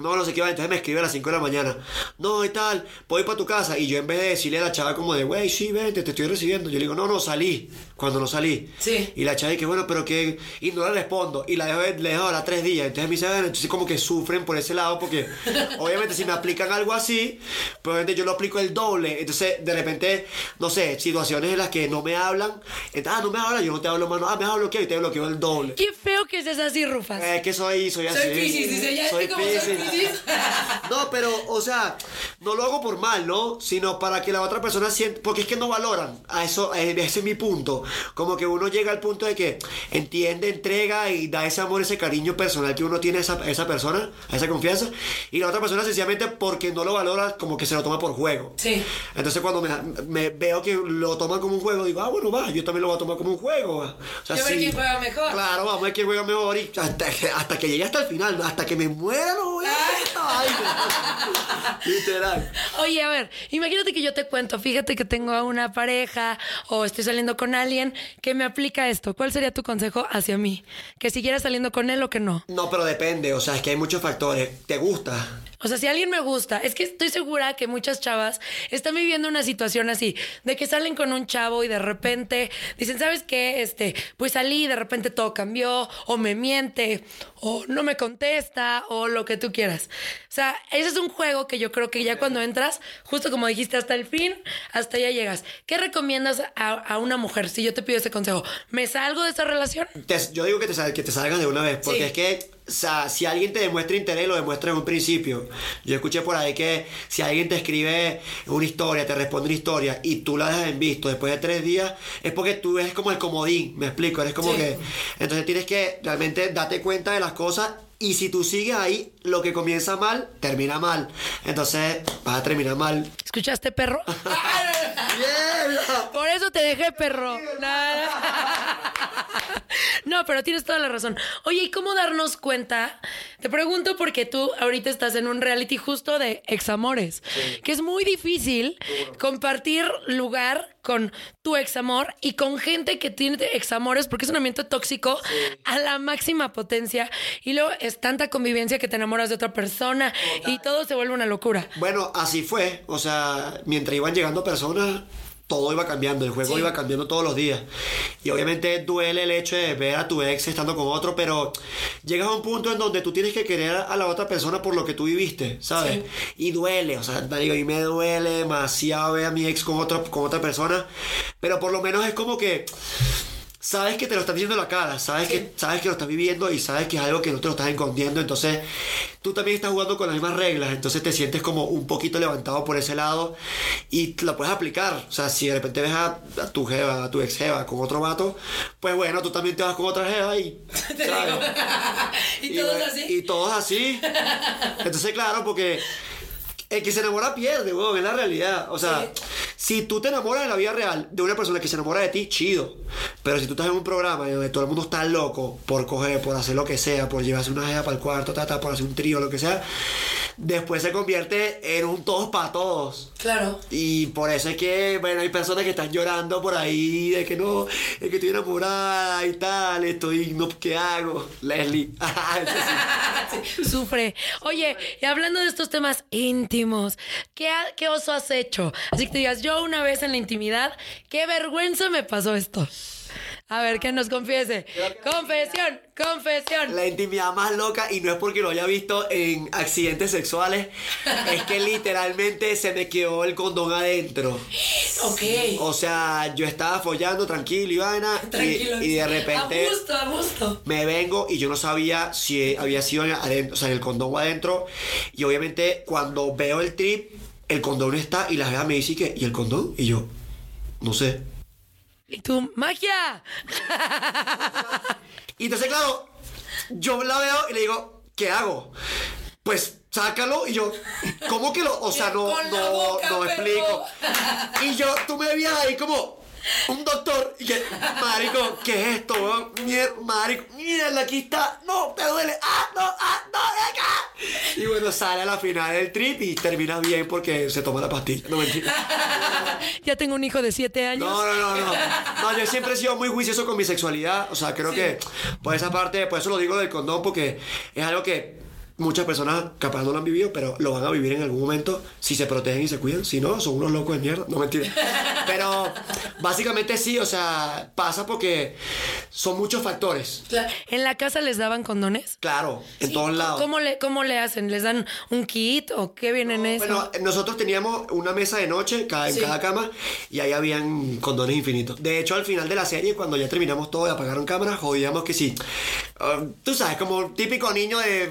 No, no sé qué va. Entonces me escribe a las 5 de la mañana. No, y tal, voy para tu casa. Y yo en vez de decirle a la chava como de, güey, sí, vente, te estoy recibiendo. Yo le digo, no, no, salí. Cuando no salí. Sí. Y la chava dice, bueno, pero que... Y no le respondo. Y la dejo, le dejo ahora tres días. Entonces me dice, bueno, entonces como que sufren por ese lado porque [laughs] obviamente si me aplican algo así, pues obviamente yo lo aplico el doble. Entonces de repente, no sé, situaciones en las que no me hablan. Entonces, ah, no me hablan, yo no te hablo más. Ah, me has bloqueado y te bloqueo el doble. Qué feo que seas así, Rufas. Es que soy, soy así. Soy Piscis, dice, ya soy como soy Piscis. Piscis. [laughs] No, pero, o sea, no lo hago por mal, ¿no? Sino para que la otra persona sienta. Porque es que no valoran. A eso, ese es mi punto. Como que uno llega al punto de que entiende, entrega y da ese amor, ese cariño personal que uno tiene a esa, a esa persona, a esa confianza. Y la otra persona, sencillamente porque no lo valora, como que se lo toma por juego. Sí. Entonces, cuando me, me veo que lo toman como un juego, digo, ah, bueno, va, yo también lo voy a tomar como un juego. va. O sea, Yo ver sí. quién juega mejor. Claro, vamos a ver quién juega mejor y hasta, que- hasta que llegue hasta el final, hasta que me muera, no voy a esta. [laughs] Literal. Oye, a ver, imagínate que yo te cuento, fíjate que tengo a una pareja o estoy saliendo con alguien que me aplica esto. ¿Cuál sería tu consejo hacia mí? ¿Que siguiera saliendo con él o que no? No, pero depende, o sea, es que hay muchos factores. ¿Te gusta? O sea, si alguien me gusta, es que estoy segura que muchas chavas están viviendo una situación así, de que salen con un chavo y de repente dicen, ¿sabes qué? Este, pues salí y de repente todo cambió, o me miente, o no me contesta, o lo que tú quieras. O sea, ese es un juego que yo creo que ya cuando entras, justo como dijiste, hasta el fin, hasta allá llegas. ¿Qué recomiendas a, a una mujer si yo te pido ese consejo? ¿Me salgo de esa relación? Te- yo digo que te, que te salgas de una vez, porque Sí. es que, o sea, si alguien te demuestra interés, lo demuestra en un principio. Yo escuché por ahí que si alguien te escribe una historia, te responde una historia y tú la dejas en visto después de tres días, es porque tú eres como el comodín, me explico, eres como Sí. que. Entonces tienes que realmente darte cuenta de las cosas. Y si tú sigues ahí, lo que comienza mal, termina mal. Entonces, vas a terminar mal. ¿Escuchaste, perro? [laughs] Por eso te dejé, perro. No, pero tienes toda la razón. Oye, ¿y cómo darnos cuenta? Te pregunto porque tú ahorita estás en un reality justo de examores, que es muy difícil compartir lugar con tu examor y con gente que tiene examores porque es un ambiente tóxico a la máxima potencia y luego es tanta convivencia que te enamoras de otra persona y todo se vuelve una locura. Bueno, así fue. O sea, mientras iban llegando personas, todo iba cambiando. El juego Sí. iba cambiando todos los días. Y obviamente duele el hecho de ver a tu ex estando con otro, pero llegas a un punto en donde tú tienes que querer a la otra persona por lo que tú viviste, ¿sabes? Sí. Y duele. O sea, digo, y me duele demasiado ver a mi ex con otra, con otra persona. Pero por lo menos es como que sabes que te lo estás viendo en la cara, sabes, que, sabes que lo estás viviendo y sabes que es algo que no te lo estás escondiendo, entonces tú también estás jugando con las mismas reglas, entonces te sientes como un poquito levantado por ese lado y lo puedes aplicar, o sea, si de repente ves a, a tu jeva, a tu ex jeva con otro vato, pues bueno, tú también te vas con otra jeva y... [laughs] ¿sabes? [laughs] y todos bueno, así. Y todos así. [laughs] Entonces, claro, porque el que se enamora pierde, weón, es la realidad. O sea, si tú te enamoras en la vida real de una persona que se enamora de ti, chido. Pero si tú estás en un programa donde todo el mundo está loco por coger, por hacer lo que sea, por llevarse una jeva para el cuarto, ta, ta, por hacer un trío, lo que sea, después se convierte en un todos para todos. Claro. Y por eso es que, bueno, hay personas que están llorando por ahí de que no, es que estoy enamorada y tal, estoy, no, ¿qué hago? Leslie. [laughs] Entonces, [laughs] Sufre. Oye, y hablando de estos temas íntimos, ¿qué, ¿qué oso has hecho? Así que te digas, yo una vez en la intimidad, qué vergüenza me pasó esto. A ver, que nos confiese. Confesión, confesión. La intimidad más loca, y no es porque lo haya visto en accidentes sexuales, [laughs] es que literalmente se me quedó el condón adentro. Ok. O sea, yo estaba follando tranquilo y vaina, y- Tranquilo. y, de repente A gusto, a gusto. me vengo y yo no sabía si había sido adentro, o sea, en el condón o adentro. Y obviamente cuando veo el trip, el condón está y la vea me dice que, ¿y el condón? Y yo, no sé. ¿Y tú, magia? Y entonces, claro, yo la veo y le digo, ¿qué hago? Pues sácalo y yo, ¿cómo que lo? O sea, [laughs] no, no, boca, no explico. [laughs] Y yo, tú me veías ahí como un doctor y que, marico, ¿qué es esto, weón? Mier- marico, mierda, aquí está, no, te duele, ah, no, ah, no, de acá. Y bueno, sale a la final del trip y termina bien porque se toma la pastilla. No, mentira. [laughs] Ya tengo un hijo de siete años. No, no, no, no. No, yo siempre he sido muy juicioso con mi sexualidad. O sea, creo que por esa parte, por eso lo digo del condón, porque es algo que muchas personas capaz no lo han vivido, pero lo van a vivir en algún momento si se protegen y se cuidan. Si no, son unos locos de mierda. No mentira. [laughs] Pero básicamente sí, o sea, pasa porque son muchos factores. ¿En la casa les daban condones? Claro, en todos lados. ¿Cómo le, ¿Cómo le hacen? ¿Les dan un kit o qué viene en eso? Bueno, nosotros teníamos una mesa de noche cada, en cada cama y ahí habían condones infinitos. De hecho, al final de la serie, cuando ya terminamos todo y apagaron cámaras, jodíamos que sí. Ah, tú sabes, como típico niño de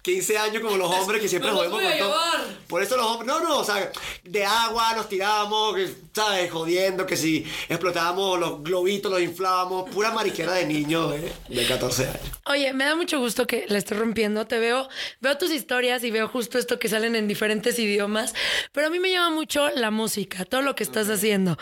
15 años, como los hombres que siempre [laughs] jodemos con todo. Por eso los hombres, no, no, o sea, de agua nos tirábamos, ¿sabes? Jodiendo, que si explotábamos los globitos, los inflábamos, pura mariquera de niños de, de 14 años. Oye, me da mucho gusto que la estés rompiendo. Te veo, veo tus historias y veo justo esto que salen en diferentes idiomas. Pero a mí me llama mucho la música, todo lo que estás haciendo.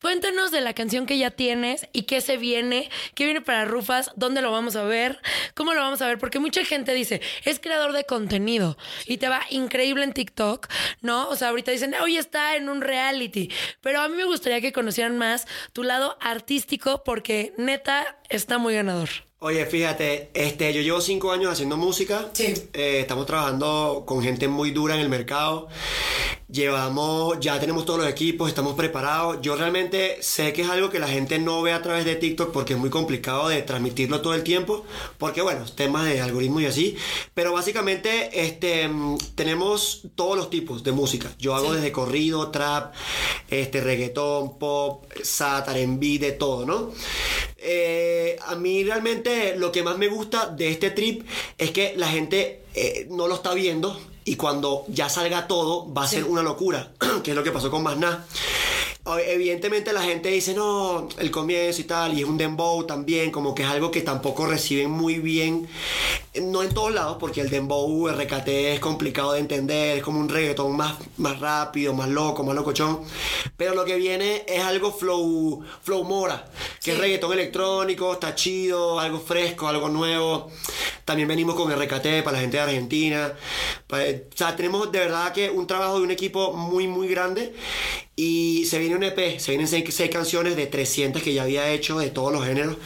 Cuéntanos de la canción que ya tienes y qué se viene, qué viene para Rufas, dónde lo vamos a ver, cómo lo vamos a ver, porque mucha gente dice, es creador de contenido y te va increíble en TikTok, ¿no? O sea, ahorita dicen, hoy está en un reality. Pero a mí me gustaría que conocieran más tu lado artístico porque neta está muy ganador. Oye, fíjate, este, yo llevo cinco años haciendo música. Sí. Eh, estamos trabajando con gente muy dura en el mercado. Llevamos, ya tenemos todos los equipos, estamos preparados. Yo realmente sé que es algo que la gente no ve a través de TikTok porque es muy complicado de transmitirlo todo el tiempo. Porque bueno, temas de algoritmo y así. Pero básicamente, este, tenemos todos los tipos de música. Yo hago desde corrido, trap, este, reggaetón, pop, sat, R&B, de todo, ¿no? Eh, a mí realmente lo que más me gusta de este trip es que la gente eh, no lo está viendo y cuando ya salga todo va a ser una locura, [clears throat] que es lo que pasó con Más Nada. Evidentemente la gente dice, no, el comienzo y tal, y es un dembow también, como que es algo que tampoco reciben muy bien, no en todos lados, porque el dembow, RKT es complicado de entender, es como un reggaetón más, más rápido, más loco, más locochón, pero lo que viene es algo flow, flow mora, que es reggaetón electrónico, está chido, algo fresco, algo nuevo. También venimos con RKT para la gente de Argentina. Pa- O sea, tenemos de verdad que un trabajo de un equipo muy, muy grande. Y se viene un EP, se vienen seis, seis canciones de 300 que ya había hecho de todos los géneros.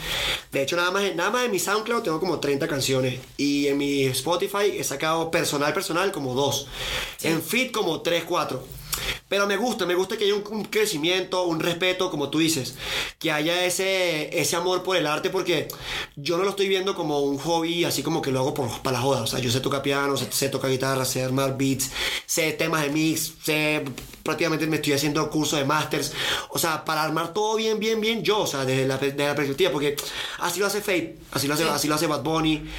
De hecho, nada más, nada más en mi SoundCloud tengo como 30 canciones. Y en mi Spotify he sacado personal, personal como dos. En Fit como 3, 4. Pero me gusta, me gusta que haya un, un crecimiento, un respeto, como tú dices, que haya ese, ese amor por el arte, porque yo no lo estoy viendo como un hobby, así como que lo hago por, para la joda. O sea, yo sé tocar piano, sé, sé tocar guitarra, sé armar beats, sé temas de mix, sé prácticamente me estoy haciendo cursos de masters. O sea, para armar todo bien, bien, bien yo, o sea, desde la, desde la perspectiva, porque así lo hace Fate, así lo hace, así lo hace Bad Bunny,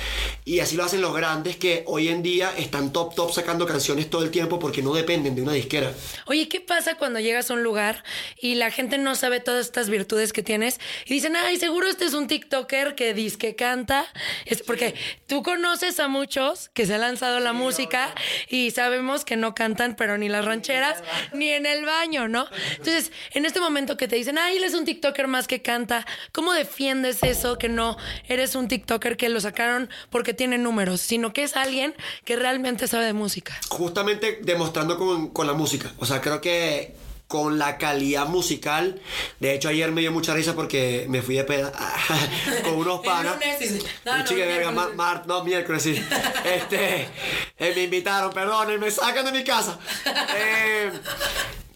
y así lo hacen los grandes que hoy en día están top, top sacando canciones todo el tiempo porque no dependen de una disquera. Oye, ¿qué pasa cuando llegas a un lugar y la gente no sabe todas estas virtudes que tienes y dicen, ay, seguro este es un TikToker que dice que canta? Es porque tú conoces a muchos que se han lanzado la música y sabemos que no cantan, pero ni las rancheras ni en el baño, ¿no? Entonces, en este momento que te dicen, ay, él es un TikToker más que canta, ¿cómo defiendes eso que no eres un TikToker que lo sacaron porque tiene números, sino que es alguien que realmente sabe de música? justamente demostrando con, con la música. O sea, creo que con la calidad musical. De hecho, ayer me dio mucha risa porque me fui de peda [laughs] con unos [laughs] panas. No, chica, verga, miércoles. ma- mar- no, miércoles, sí. [laughs] Este, eh, me invitaron, perdón, me sacan de mi casa. Eh,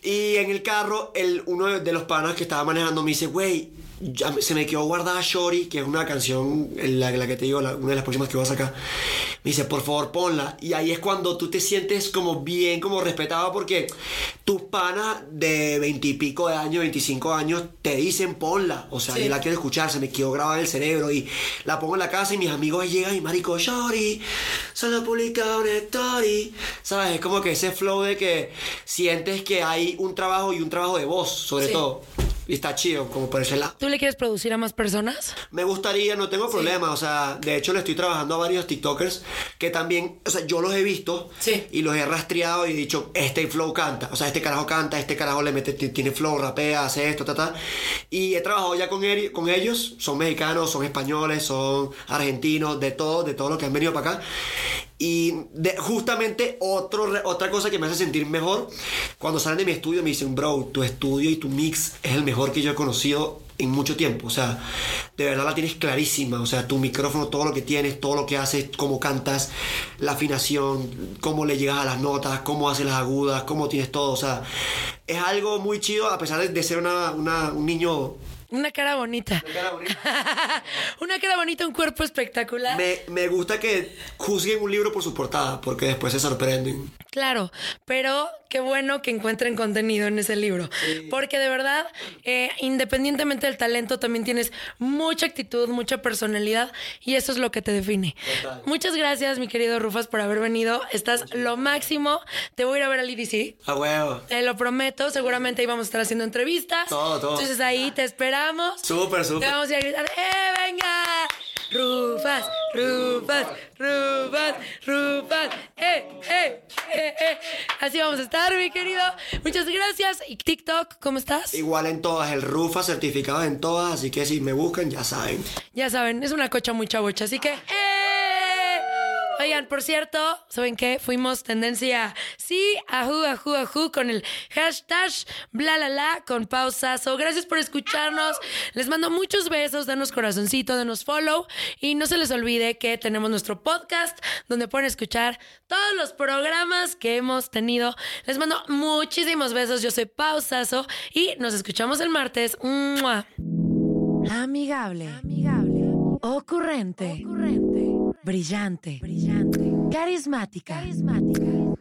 y en el carro, el, uno de los panas que estaba manejando me dice, güey, ya se me quedó guardada Shorty, que es una canción, la, la que te digo, la- una de las próximas que voy a sacar. Me dice, por favor, ponla. Y ahí es cuando tú te sientes como bien, como respetado, porque tus panas de veintipico de años, 25 años, te dicen, ponla. O sea, yo la quiero escuchar, se me quedó grabada en el cerebro. Y la pongo en la casa y mis amigos llegan y, marico, Shorty, solo publicado una story. ¿Sabes? Es como que ese flow de que sientes que hay un trabajo y un trabajo de voz, sobre Sí. todo. Y está chido, como por ese lado. ¿Tú le quieres producir a más personas? Me gustaría, no tengo problema, o sea, de hecho le estoy trabajando a varios TikTokers que también, o sea, yo los he visto Sí. y los he rastreado y he dicho, este flow canta, o sea, este carajo canta, este carajo le mete, ti- tiene flow, rapea, hace esto, ta, ta. Y he trabajado ya con, con ellos, son mexicanos, son españoles, son argentinos, de todo, de todo lo que han venido para acá. Y de- justamente otro, otra cosa que me hace sentir mejor, cuando salen de mi estudio me dicen, bro, tu estudio y tu mix es el mejor que yo he conocido en mucho tiempo. O sea, de verdad la tienes clarísima. O sea, tu micrófono, todo lo que tienes, todo lo que haces, cómo cantas, la afinación, cómo le llegas a las notas, cómo haces las agudas, cómo tienes todo. O sea, es algo muy chido a pesar de, de ser una, una- un niño... Una cara bonita. Una cara bonita. [laughs] Una cara bonita, un cuerpo espectacular. Me, me gusta que juzguen un libro por su portada, porque después se sorprenden. Claro, pero qué bueno que encuentren contenido en ese libro. Porque de verdad, eh, independientemente del talento, también tienes mucha actitud, mucha personalidad y eso es lo que te define. Muchas gracias, mi querido Rufas, por haber venido. Estás lo máximo. Te voy a ir a ver al IDC. A huevo. Te lo prometo, seguramente ahí vamos a estar haciendo entrevistas. Todo, todo. Entonces ahí te esperamos. Súper, Te súper. vamos a ir a gritar, ¡eh, venga! Rufas, Rufas, Rufas, Rufas, ¡eh, eh, eh, eh! Así vamos a estar, mi querido. Muchas gracias. ¿Y TikTok, cómo estás? Igual en todas, el Rufa certificado en todas, así que si me buscan ya saben. Ya saben, es una cocha muy chavocha, así que ¡eh! Oigan, por cierto, ¿saben qué? Fuimos tendencia sí, ajú, ajú, ajú, con el hashtag bla la la con pausazo. Gracias por escucharnos. Les mando muchos besos, denos corazoncito, denos follow. Y no se les olvide que tenemos nuestro podcast donde pueden escuchar todos los programas que hemos tenido. Les mando muchísimos besos. Yo soy Pausazo y nos escuchamos el martes. Amigable. Amigable. Ocurrente. Brillante. Carismática.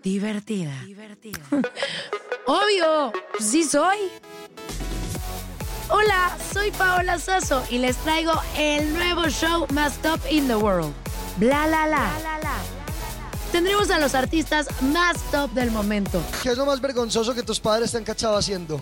Divertida. [laughs] Obvio, sí soy. Hola, soy Paola Sasso y les traigo el nuevo show más top in the world. Bla la la. Tendremos a los artistas más top del momento. ¿Qué es lo más vergonzoso que tus padres te han cachado haciendo?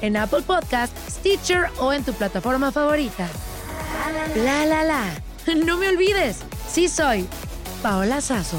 en Apple Podcast, Stitcher o en tu plataforma favorita. La la la. No me olvides, sí soy Paola Sazo.